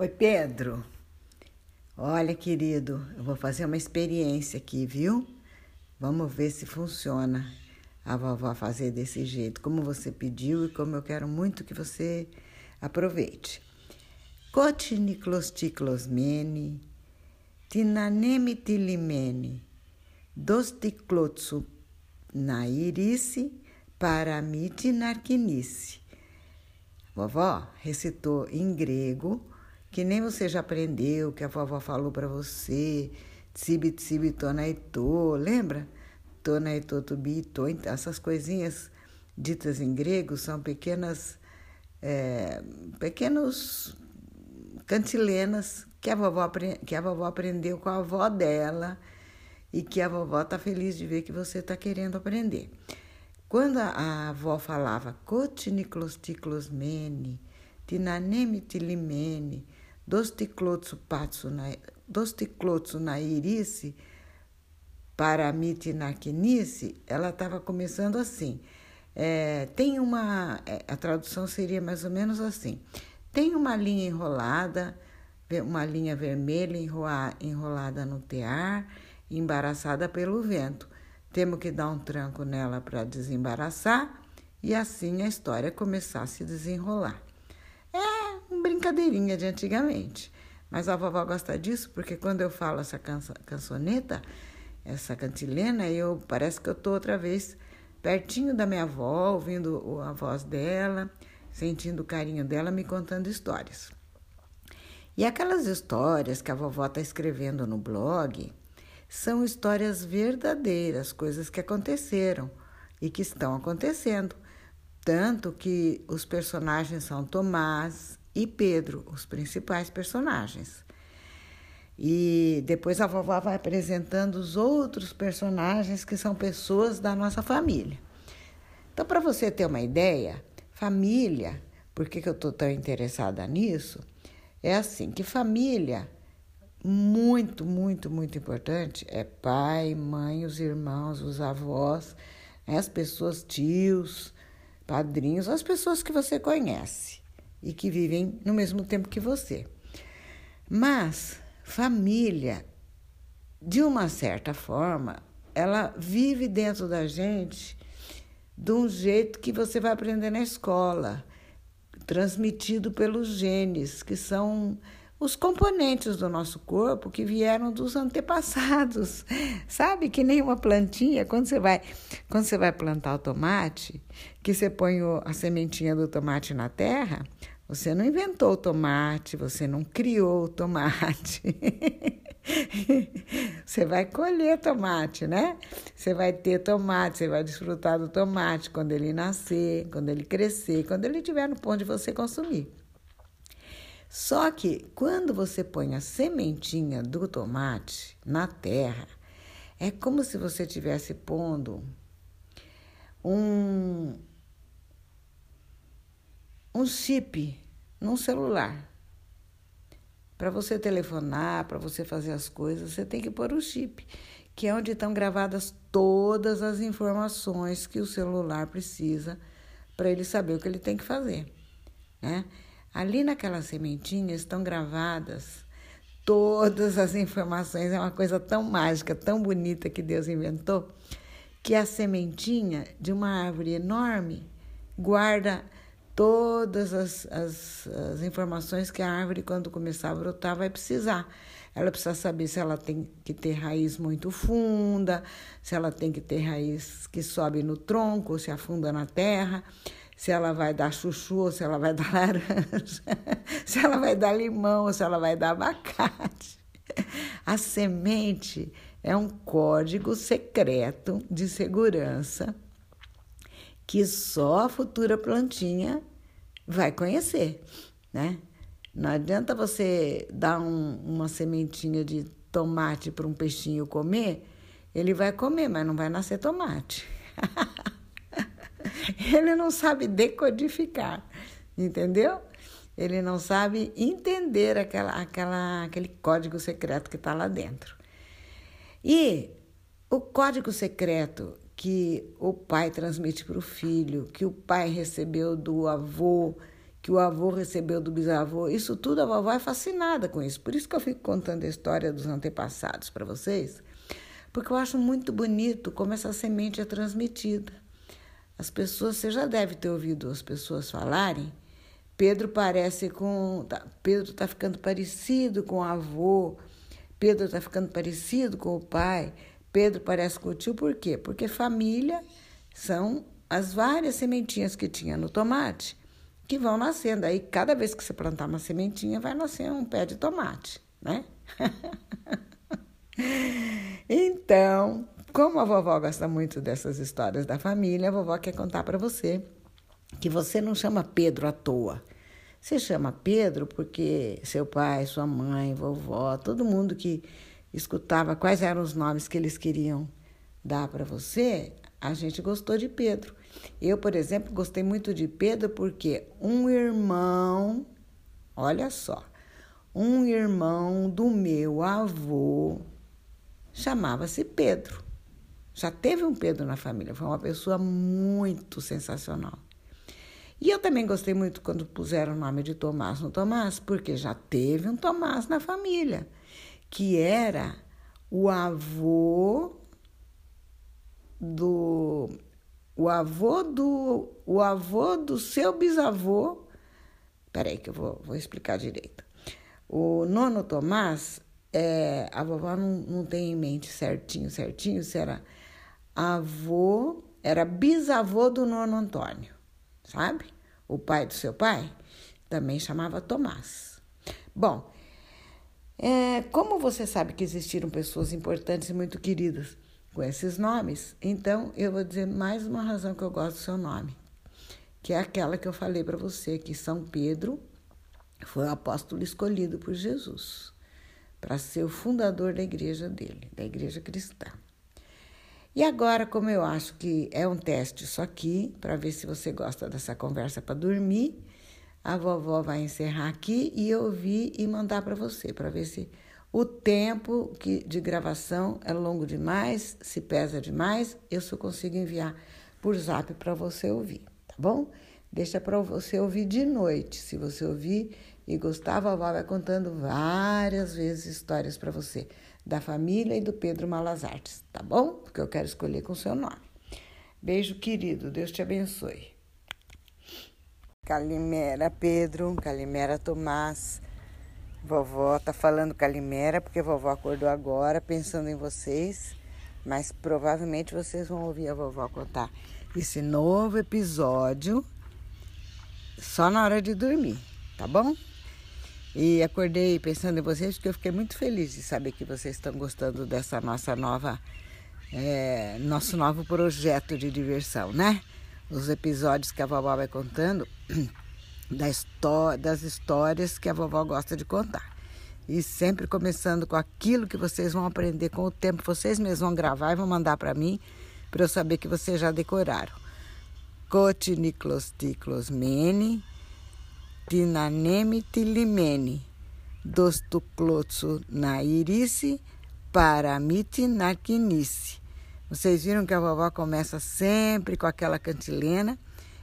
Oi, Pedro. Olha, querido, eu vou fazer uma experiência aqui, viu? Vamos ver se funciona a vovó fazer desse jeito, como você pediu e como eu quero muito que você aproveite. Cotiniclosticlosmene, tinaneme tilimene, dosticlotsu nairice, paramite narquinice. Vovó recitou em grego que nem você já aprendeu, que a vovó falou para você, tsibi tsibi tonaitô, lembra? Tonaitô tubito, então, essas coisinhas ditas em grego são pequenas, é, pequenos cantilenas que a, vovó, que a vovó aprendeu com a avó dela e que a vovó está feliz de ver que você está querendo aprender. Quando a, avó falava cotiniclosticlosmene, tinaneme tilimene, Dosticlotsu patsu na, irice, paramite na quinice, ela estava começando assim. É, tem uma. É, a tradução seria mais ou menos assim: tem uma linha enrolada, uma linha vermelha enrolada no tear, embaraçada pelo vento. Temos que dar um tranco nela para desembaraçar e assim a história começar a se desenrolar brincadeirinha de antigamente. Mas a vovó gosta disso porque quando eu falo essa cançoneta, essa cantilena, eu parece que eu estou outra vez pertinho da minha avó, ouvindo a voz dela, sentindo o carinho dela, me contando histórias. E aquelas histórias que a vovó está escrevendo no blog são histórias verdadeiras, coisas que aconteceram e que estão acontecendo. Tanto que os personagens são Tomás, e Pedro, os principais personagens. E depois a vovó vai apresentando os outros personagens que são pessoas da nossa família. Então, para você ter uma ideia, família, por que, que eu estou tão interessada nisso? É assim, que família, muito, muito, muito importante, é pai, mãe, os irmãos, os avós, né, as pessoas, tios, padrinhos, as pessoas que você conhece e que vivem no mesmo tempo que você. Mas família, de uma certa forma, ela vive dentro da gente de um jeito que você vai aprender na escola, transmitido pelos genes, que são os componentes do nosso corpo que vieram dos antepassados. Sabe que nem uma plantinha, quando você vai, quando você vai plantar o tomate, que você põe a sementinha do tomate na terra, você não inventou o tomate, você não criou o tomate. você vai colher tomate, né? Você vai ter tomate, você vai desfrutar do tomate quando ele nascer, quando ele crescer, quando ele estiver no ponto de você consumir. Só que quando você põe a sementinha do tomate na terra, é como se você estivesse pondo um, um chip num celular. Para você telefonar, para você fazer as coisas, você tem que pôr o chip, que é onde estão gravadas todas as informações que o celular precisa para ele saber o que ele tem que fazer. Né? Ali naquela sementinha estão gravadas todas as informações. É uma coisa tão mágica, tão bonita que Deus inventou, que a sementinha de uma árvore enorme guarda todas as, as, as, informações que a árvore, quando começar a brotar, vai precisar. Ela precisa saber se ela tem que ter raiz muito funda, se ela tem que ter raiz que sobe no tronco, ou se afunda na terra se ela vai dar chuchu se ela vai dar laranja, se ela vai dar limão se ela vai dar abacate. A semente é um código secreto de segurança que só a futura plantinha vai conhecer, né? Não adianta você dar um, uma sementinha de tomate para um peixinho comer, ele vai comer, mas não vai nascer tomate. ele não sabe decodificar, entendeu? Ele não sabe entender aquela, aquela, aquele código secreto que está lá dentro. E o código secreto que o pai transmite para o filho, que o pai recebeu do avô, que o avô recebeu do bisavô. Isso tudo a vovó é fascinada com isso. Por isso que eu fico contando a história dos antepassados para vocês, porque eu acho muito bonito como essa semente é transmitida. As pessoas, você já deve ter ouvido as pessoas falarem. Pedro parece com. Tá, Pedro está ficando parecido com o avô. Pedro está ficando parecido com o pai. Pedro parece com o tio, por quê? Porque família são as várias sementinhas que tinha no tomate que vão nascendo. Aí, cada vez que você plantar uma sementinha, vai nascer um pé de tomate, né? então, como a vovó gosta muito dessas histórias da família, a vovó quer contar para você que você não chama Pedro à toa. Você chama Pedro porque seu pai, sua mãe, vovó, todo mundo que escutava quais eram os nomes que eles queriam dar para você, a gente gostou de Pedro. Eu, por exemplo, gostei muito de Pedro porque um irmão, olha só, um irmão do meu avô chamava-se Pedro. Já teve um Pedro na família, foi uma pessoa muito sensacional. E eu também gostei muito quando puseram o nome de Tomás no Tomás, porque já teve um Tomás na família, que era o avô do o avô do o avô do seu bisavô. Peraí que eu vou, vou explicar direito. O nono Tomás, é, a vovó não, não tem em mente certinho, certinho, se era avô, era bisavô do nono Antônio, sabe? O pai do seu pai também chamava Tomás. Bom, é, como você sabe que existiram pessoas importantes e muito queridas com esses nomes, então eu vou dizer mais uma razão que eu gosto do seu nome, que é aquela que eu falei para você, que São Pedro foi o apóstolo escolhido por Jesus para ser o fundador da igreja dele, da igreja cristã. E agora, como eu acho que é um teste só aqui, para ver se você gosta dessa conversa para dormir, a vovó vai encerrar aqui e eu ouvir e mandar para você, para ver se o tempo que, de gravação é longo demais, se pesa demais, eu só consigo enviar por zap para você ouvir, tá bom? Deixa para você ouvir de noite. Se você ouvir e gostar, a vovó vai contando várias vezes histórias para você da família e do Pedro Malazartes, tá bom? Porque eu quero escolher com o seu nome. Beijo, querido. Deus te abençoe. Calimera, Pedro. Calimera, Tomás. Vovó tá falando Calimera porque vovó acordou agora pensando em vocês, mas provavelmente vocês vão ouvir a vovó contar esse novo episódio só na hora de dormir, tá bom? E acordei pensando em vocês porque eu fiquei muito feliz de saber que vocês estão gostando dessa nossa nova, é, nosso novo projeto de diversão, né? Os episódios que a vovó vai contando da das histórias que a vovó gosta de contar. E sempre começando com aquilo que vocês vão aprender com o tempo. Vocês mesmos vão gravar e vão mandar para mim, para eu saber que vocês já decoraram. Cotiniclos ticlos mene, tinaneme tilimene, dostuclotsu na irice, paramite narquinice. Vocês viram que a vovó começa sempre com aquela cantilena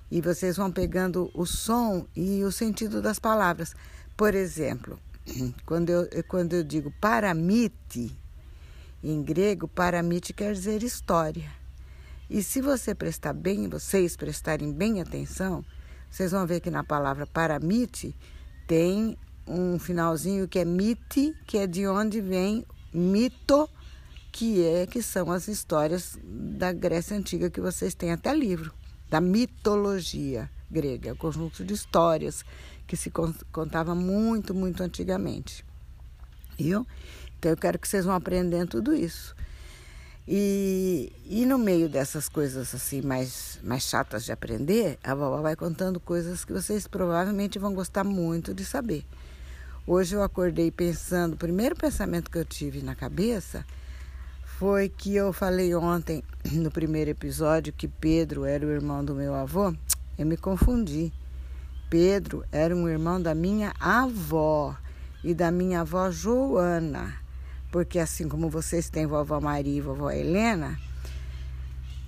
e vocês vão pegando o som e o sentido das palavras. Por exemplo, quando eu, quando eu digo paramite, em grego, paramite quer dizer história. E se você prestar bem, vocês prestarem bem atenção, vocês vão ver que na palavra paramite tem um finalzinho que é mite, que é de onde vem mito, que é que são as histórias da Grécia antiga que vocês têm até livro da mitologia grega, o conjunto de histórias que se contava muito, muito antigamente. Viu? Então eu quero que vocês vão aprendendo tudo isso. E, e no meio dessas coisas assim mais, mais chatas de aprender, a vovó vai contando coisas que vocês provavelmente vão gostar muito de saber. Hoje eu acordei pensando, o primeiro pensamento que eu tive na cabeça foi que eu falei ontem no primeiro episódio que Pedro era o irmão do meu avô. Eu me confundi. Pedro era um irmão da minha avó e da minha avó Joana, porque assim como vocês têm vovó Maria e vovó Helena,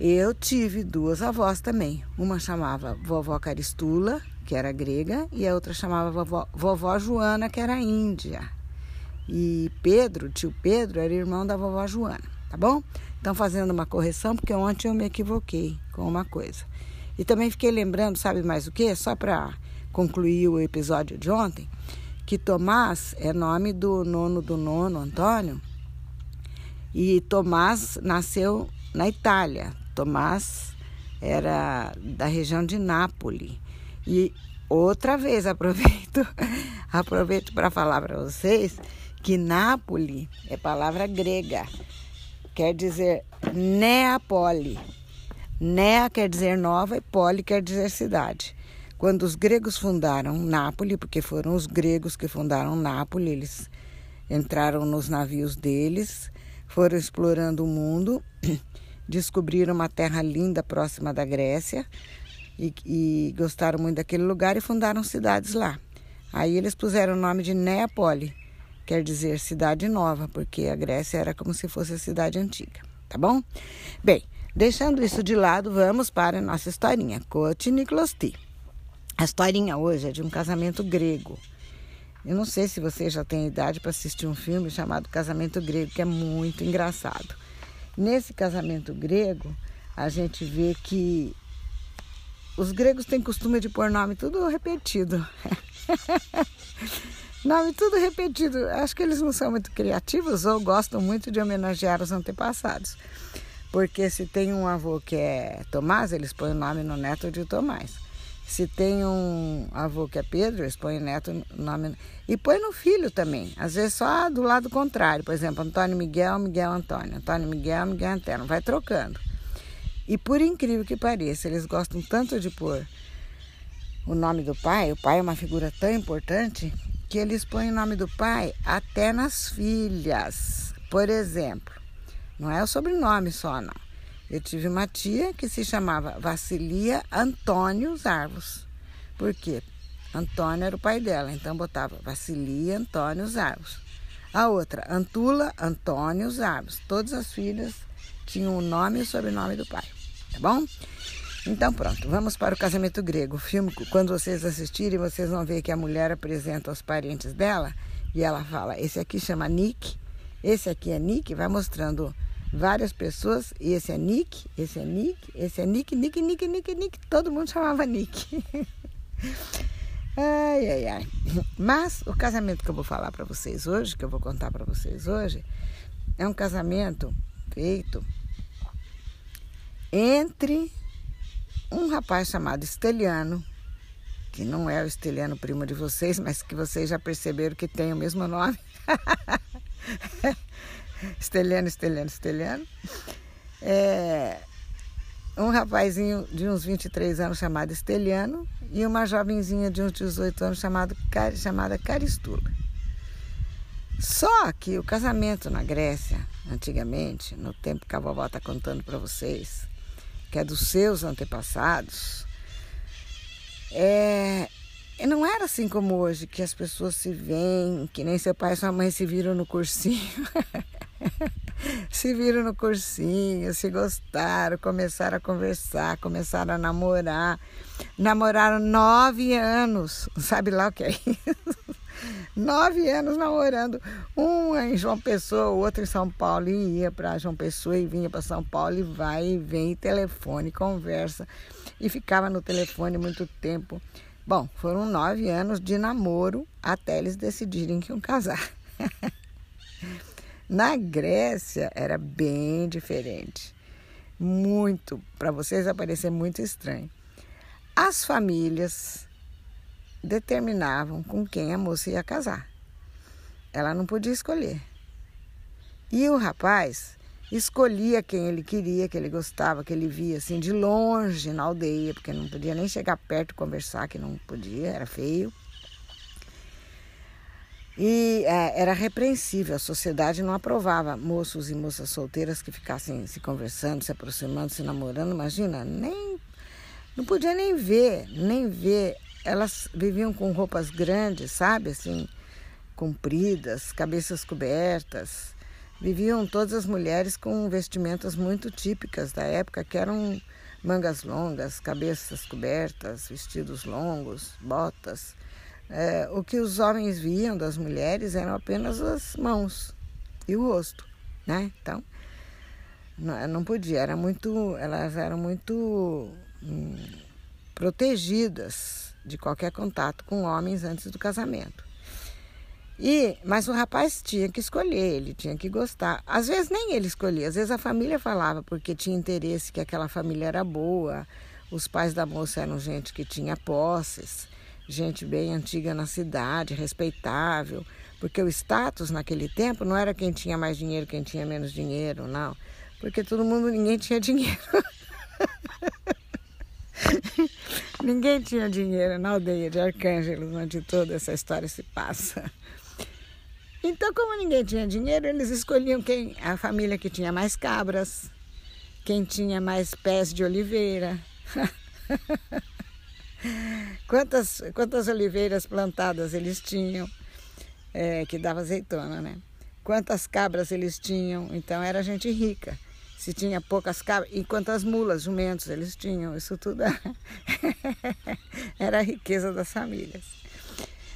eu tive duas avós também. Uma chamava vovó Caristula, que era grega, e a outra chamava vovó, vovó Joana, que era índia. E Pedro, tio Pedro, era irmão da vovó Joana, tá bom? Então, fazendo uma correção, porque ontem eu me equivoquei com uma coisa. E também fiquei lembrando, sabe mais o que? Só para concluir o episódio de ontem, que Tomás é nome do nono do nono, Antônio, e Tomás nasceu na Itália. Tomás era da região de Nápoles. E outra vez aproveito, aproveito para falar para vocês que Nápoles é palavra grega, quer dizer Neapoli. Nea quer dizer nova e poli quer dizer cidade. Quando os gregos fundaram Nápoles, porque foram os gregos que fundaram Nápoles, eles entraram nos navios deles, foram explorando o mundo, descobriram uma terra linda próxima da Grécia e, e gostaram muito daquele lugar e fundaram cidades lá. Aí eles puseram o nome de Neapoli, quer dizer cidade nova, porque a Grécia era como se fosse a cidade antiga, tá bom? Bem, deixando isso de lado, vamos para a nossa historinha, Cote Niklosti. A historinha hoje é de um casamento grego. Eu não sei se você já tem idade para assistir um filme chamado Casamento Grego, que é muito engraçado. Nesse casamento grego, a gente vê que os gregos têm costume de pôr nome tudo repetido. nome tudo repetido. Acho que eles não são muito criativos ou gostam muito de homenagear os antepassados. Porque se tem um avô que é Tomás, eles põem o nome no neto de Tomás. Se tem um avô que é Pedro, eles põem neto nome. E põe no filho também. Às vezes só do lado contrário. Por exemplo, Antônio Miguel, Miguel Antônio. Antônio Miguel, Miguel Antônio. Vai trocando. E por incrível que pareça, eles gostam tanto de pôr o nome do pai. O pai é uma figura tão importante que eles põem o nome do pai até nas filhas. Por exemplo, não é o sobrenome só, não. Eu tive uma tia que se chamava Vassilia Antônio Arvos. Por quê? Antônio era o pai dela, então botava Vassilia Antônio Arvos. A outra, Antula Antônio Arvos. Todas as filhas tinham o nome e o sobrenome do pai, tá bom? Então pronto, vamos para o casamento grego. O filme, quando vocês assistirem, vocês vão ver que a mulher apresenta os parentes dela e ela fala: esse aqui chama Nick, esse aqui é Nick, vai mostrando várias pessoas, e esse é Nick, esse é Nick, esse é Nick, Nick, Nick, Nick, Nick, todo mundo chamava Nick. ai, ai, ai. Mas o casamento que eu vou falar para vocês hoje, que eu vou contar para vocês hoje, é um casamento feito entre um rapaz chamado Esteliano, que não é o Esteliano primo de vocês, mas que vocês já perceberam que tem o mesmo nome. Esteliano, Esteliano, Esteliano. É, um rapazinho de uns 23 anos chamado Esteliano e uma jovenzinha de uns 18 anos chamado, chamada Caristula. Só que o casamento na Grécia, antigamente, no tempo que a vovó está contando para vocês, que é dos seus antepassados, é, não era assim como hoje, que as pessoas se veem, que nem seu pai e sua mãe se viram no cursinho. se viram no cursinho, se gostaram, começaram a conversar, começaram a namorar. Namoraram nove anos, sabe lá o que é isso? nove anos namorando. Um em João Pessoa, o outro em São Paulo, e ia para João Pessoa e vinha para São Paulo, e vai e vem, telefone, conversa. E ficava no telefone muito tempo. Bom, foram nove anos de namoro até eles decidirem que iam casar. Na Grécia era bem diferente. Muito, para vocês vai parecer muito estranho. As famílias determinavam com quem a moça ia casar. Ela não podia escolher. E o rapaz escolhia quem ele queria, que ele gostava, que ele via assim de longe na aldeia, porque não podia nem chegar perto e conversar, que não podia, era feio. E é, era repreensível, a sociedade não aprovava moços e moças solteiras que ficassem se conversando, se aproximando, se namorando. Imagina, nem não podia nem ver, nem ver. Elas viviam com roupas grandes, sabe, assim, compridas, cabeças cobertas. Viviam todas as mulheres com vestimentas muito típicas da época, que eram mangas longas, cabeças cobertas, vestidos longos, botas. É, o que os homens viam das mulheres eram apenas as mãos e o rosto, né? Então, não, podia, era muito, elas eram muito hum, protegidas de qualquer contato com homens antes do casamento. E, mas o rapaz tinha que escolher, ele tinha que gostar. Às vezes nem ele escolhia, às vezes a família falava porque tinha interesse que aquela família era boa. Os pais da moça eram gente que tinha posses, gente bem antiga na cidade, respeitável, porque o status naquele tempo não era quem tinha mais dinheiro, quem tinha menos dinheiro, não. Porque todo mundo, ninguém tinha dinheiro. ninguém tinha dinheiro na aldeia de Arcângelos, onde toda essa história se passa. Então, como ninguém tinha dinheiro, eles escolhiam quem a família que tinha mais cabras, quem tinha mais pés de oliveira. quantas, quantas oliveiras plantadas eles tinham, é, que dava azeitona, né? Quantas cabras eles tinham, então era gente rica. Se tinha poucas cabras, e quantas mulas, jumentos eles tinham, isso tudo era a riqueza das famílias.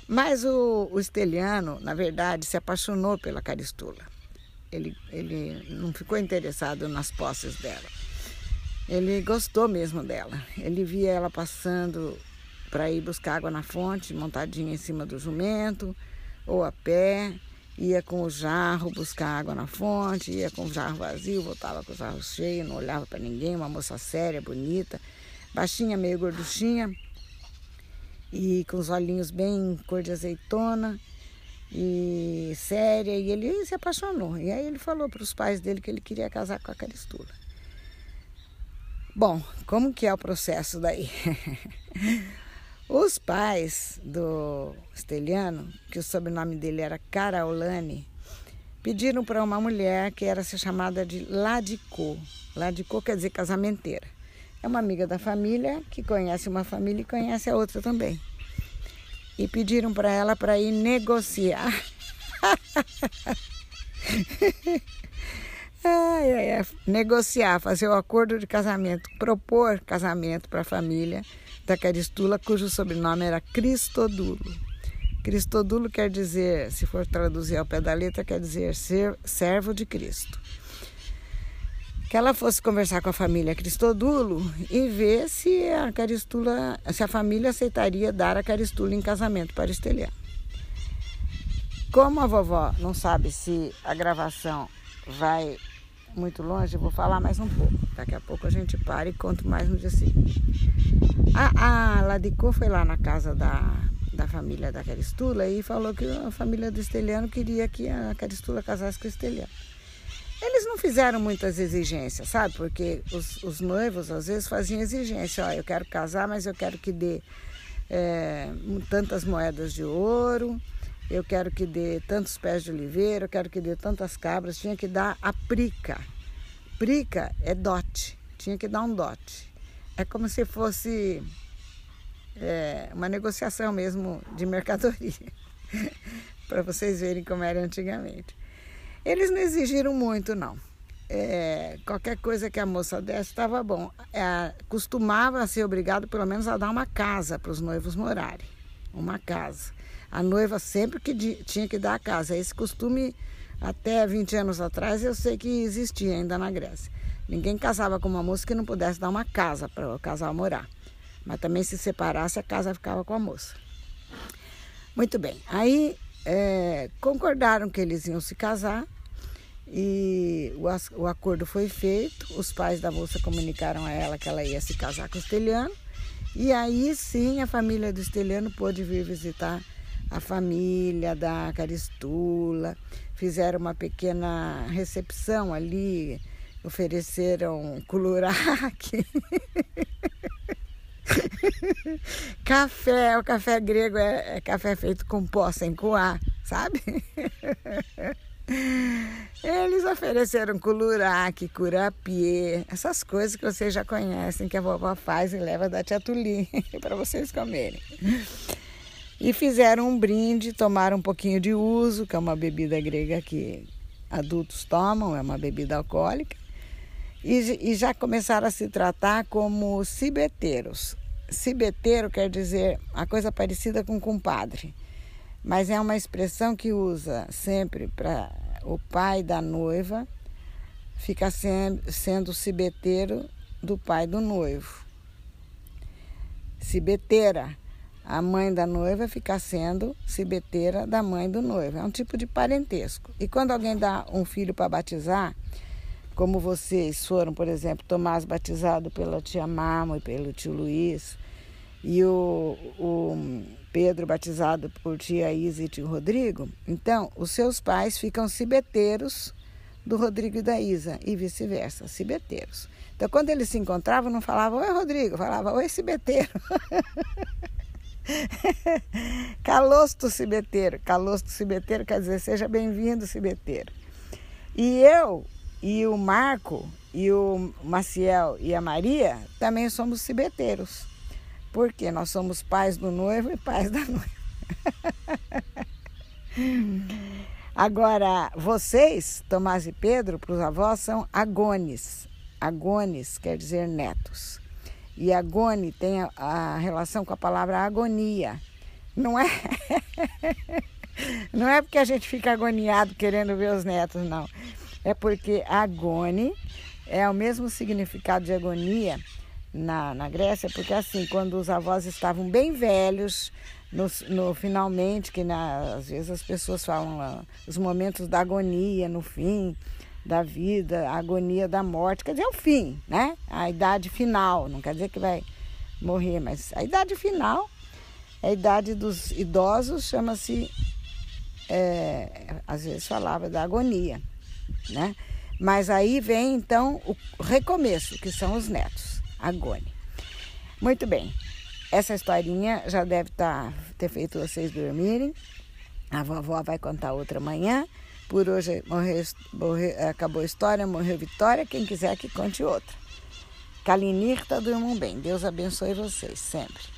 Mas o, o Esteliano, na verdade, se apaixonou pela Caristula. Ele, ele não ficou interessado nas posses dela. Ele gostou mesmo dela. Ele via ela passando para ir buscar água na fonte, montadinha em cima do jumento, ou a pé, ia com o jarro buscar água na fonte, ia com o jarro vazio, voltava com o jarro cheio, não olhava para ninguém, uma moça séria, bonita, baixinha, meio gorduchinha e com os olhinhos bem cor de azeitona e séria, e ele se apaixonou. E aí ele falou para os pais dele que ele queria casar com a Caristula. Bom, como que é o processo daí? os pais do Esteliano, que o sobrenome dele era Caraolane, pediram para uma mulher que era ser chamada de Ladicô. Ladicô quer dizer casamenteira. É uma amiga da família que conhece uma família e conhece a outra também. E pediram para ela para ir negociar. ai, ai, ai. Negociar, fazer o acordo de casamento, propor casamento para a família da Caristula, cujo sobrenome era Cristodulo. Cristodulo quer dizer, se for traduzir ao pé da letra, quer dizer ser servo de Cristo que ela fosse conversar com a família Cristodulo e ver se a Caristula, se a família aceitaria dar a Caristula em casamento para Esteliano. Como a vovó não sabe se a gravação vai muito longe, eu vou falar mais um pouco. Daqui a pouco a gente para e conto mais no dia seguinte. A, a Ladicô foi lá na casa da, da família da Caristula e falou que a família do Esteliano queria que a Caristula casasse com o Esteliano. Eles não fizeram muitas exigências, sabe? Porque os, os noivos às vezes faziam exigência. Ó, eu quero casar, mas eu quero que dê é, tantas moedas de ouro, eu quero que dê tantos pés de oliveira, eu quero que dê tantas cabras. Tinha que dar a prica. Prica é dote, tinha que dar um dote. É como se fosse é, uma negociação mesmo de mercadoria, para vocês verem como era antigamente. Eles não exigiram muito, não. É, qualquer coisa que a moça desse estava bom. É, costumava ser obrigado, pelo menos, a dar uma casa para os noivos morarem. Uma casa. A noiva sempre que tinha que dar a casa. Esse costume, até 20 anos atrás, eu sei que existia ainda na Grécia. Ninguém casava com uma moça que não pudesse dar uma casa para o casal morar. Mas também se separasse, a casa ficava com a moça. Muito bem. Aí é, concordaram que eles iam se casar e o, o, acordo foi feito. Os pais da moça comunicaram a ela que ela ia se casar com o Esteliano. E aí sim a família do Esteliano pôde vir visitar a família da Caristula. Fizeram uma pequena recepção ali, ofereceram culurac. café, o café grego é, é, café feito com pó sem coar, sabe? Eles ofereceram culurac, curapie, essas coisas que vocês já conhecem, que a vovó faz e leva da tia Tulim para vocês comerem. E fizeram um brinde, tomaram um pouquinho de uso, que é uma bebida grega que adultos tomam, é uma bebida alcoólica. e, e já começaram a se tratar como cibeteiros. Cibeteiro quer dizer uma coisa parecida com compadre, mas é uma expressão que usa sempre para o pai da noiva ficar sendo cibeteiro do pai do noivo. Cibeteira, a mãe da noiva ficar sendo cibeteira da mãe do noivo. É um tipo de parentesco. E quando alguém dá um filho para batizar, como vocês foram, por exemplo, Tomás batizado pela tia Mamo e pelo tio Luiz, e o, o Pedro batizado por tia Isa e tio Rodrigo, então os seus pais ficam cibeteiros do Rodrigo e da Isa, e vice-versa, cibeteiros. Então, quando eles se encontravam, não falavam, oi Rodrigo, falava, oi cibeteiro. Calosto cibeteiro, calosto cibeteiro quer dizer, seja bem-vindo cibeteiro. E eu e o Marco e o Maciel e a Maria também somos cibeteiros. Porque nós somos pais do noivo e pais da noiva. Agora, vocês, Tomás e Pedro, para os avós, são agones. Agones quer dizer netos. E agone tem a, a relação com a palavra agonia. Não é? não é porque a gente fica agoniado querendo ver os netos, não é porque agone é o mesmo significado de agonia na, na Grécia, porque assim, quando os avós estavam bem velhos, no, no finalmente, que na, às vezes as pessoas falam lá, os momentos da agonia, no fim da vida, a agonia da morte, quer dizer, é o fim, né? A idade final, não quer dizer que vai morrer, mas a idade final, a idade dos idosos chama-se, é, às vezes falava da agonia né? Mas aí vem então o recomeço, que são os netos, Agone. Muito bem, essa historinha já deve tá, ter feito vocês dormirem. A vovó vai contar outra manhã. Por hoje morreu, morreu, acabou a história, morreu Vitória. Quem quiser que conte outra. Kalinirta, durmam bem. Deus abençoe vocês sempre.